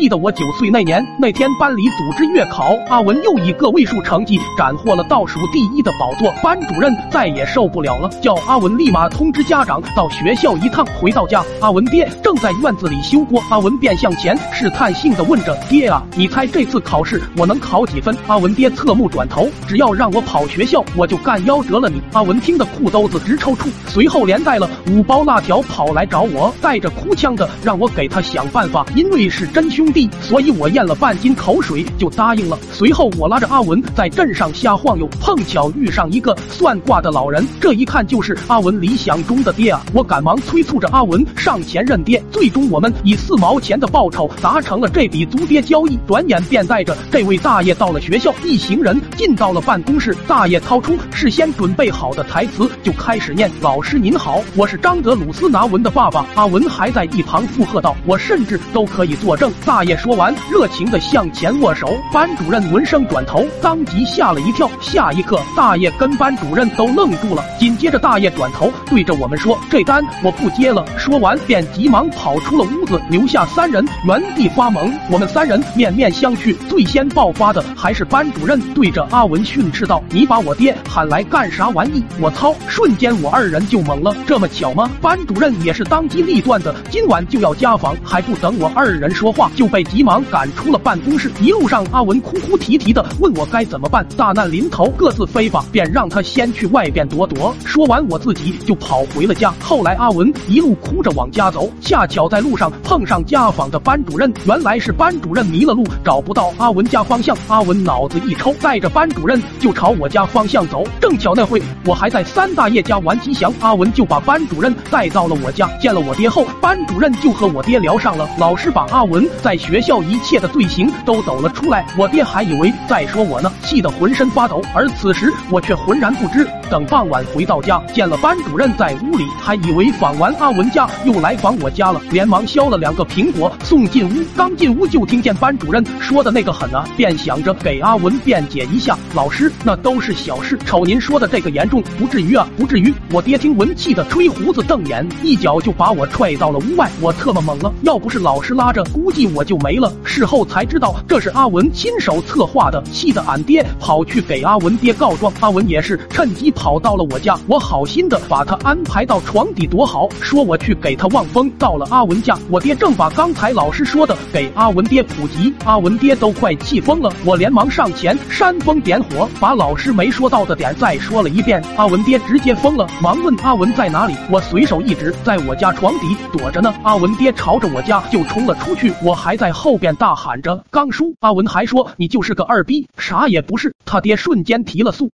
记得我九岁那年，那天班里组织月考，阿文又以个位数成绩斩获了倒数第一的宝座。班主任再也受不了了，叫阿文立马通知家长到学校一趟。回到家，阿文爹正在院子里修锅，阿文便向前试探性的问着：“爹啊，你猜这次考试我能考几分？”阿文爹侧目转头，只要让我跑学校，我就干夭折了你。阿文听得裤兜子直抽搐，随后连带了五包辣条跑来找我，带着哭腔的让我给他想办法。因为是真凶兄弟，所以我咽了半斤口水就答应了。随后我拉着阿文在镇上瞎晃悠，碰巧遇上一个算卦的老人，这一看就是阿文理想中的爹啊！我赶忙催促着阿文上前认爹。最终我们以四毛钱的报酬达成了这笔租爹交易。转眼便带着这位大爷到了学校，一行人进到了办公室。大爷掏出事先准备好的台词，就开始念：“老师您好，我是张德鲁斯拿文的爸爸。”阿文还在一旁附和道：“我甚至都可以作证。”大大爷说完，热情的向前握手。班主任闻声转头，当即吓了一跳。下一刻，大爷跟班主任都愣住了。紧接着，大爷转头对着我们说：“这单我不接了。”说完便急忙跑出了屋子，留下三人原地发懵。我们三人面面相觑，最先爆发的还是班主任，对着阿文训斥道：“你把我爹喊来干啥玩意？”我操！瞬间我二人就懵了。这么巧吗？班主任也是当机立断的，今晚就要家访，还不等我二人说话，就被急忙赶出了办公室。一路上，阿文哭哭啼啼的问我该怎么办。大难临头，各自飞吧，便让他先去外边躲躲。说完，我自己就跑回了家。后来，阿文一路哭着往家走，恰巧在路上碰上家访的班主任。原来是班主任迷了路，找不到阿文家方向。阿文脑子一抽，带着班主任就朝我家方向走。正巧那会我还在三大爷家玩吉祥，阿文就把班主任带到了我家。见了我爹后，班主任就和我爹聊上了。老师把阿文在学校一切的罪行都抖了出来，我爹还以为在说我呢，气得浑身发抖。而此时我却浑然不知。等傍晚回到家，见了班主任在屋里，还以为访完阿文家又来访我家了，连忙削了两个苹果送进屋。刚进屋就听见班主任说的那个狠啊，便想着给阿文辩解一下。老师，那都是小事，瞅您说的这个严重，不至于啊，不至于。我爹听闻气得吹胡子瞪眼，一脚就把我踹到了屋外。我特么懵了，要不是老师拉着，估计我就没了。事后才知道这是阿文亲手策划的，气得俺爹跑去给阿文爹告状。阿文也是趁机跑到了我家，我好心的把他安排到床底躲好，说我去给他望风。到了阿文家，我爹正把刚才老师说的给阿文爹普及，阿文爹都快气疯了。我连忙上前煽风点火，把老师没说到的点再说了一遍。阿文爹直接疯了，忙问阿文在哪里。我随手一指，在我家床底躲着呢。阿文爹朝着我家就冲了出去，我还在后边大喊着：“刚叔！”阿文还说：“你就是个二逼，啥也不是。”他爹瞬间提了速。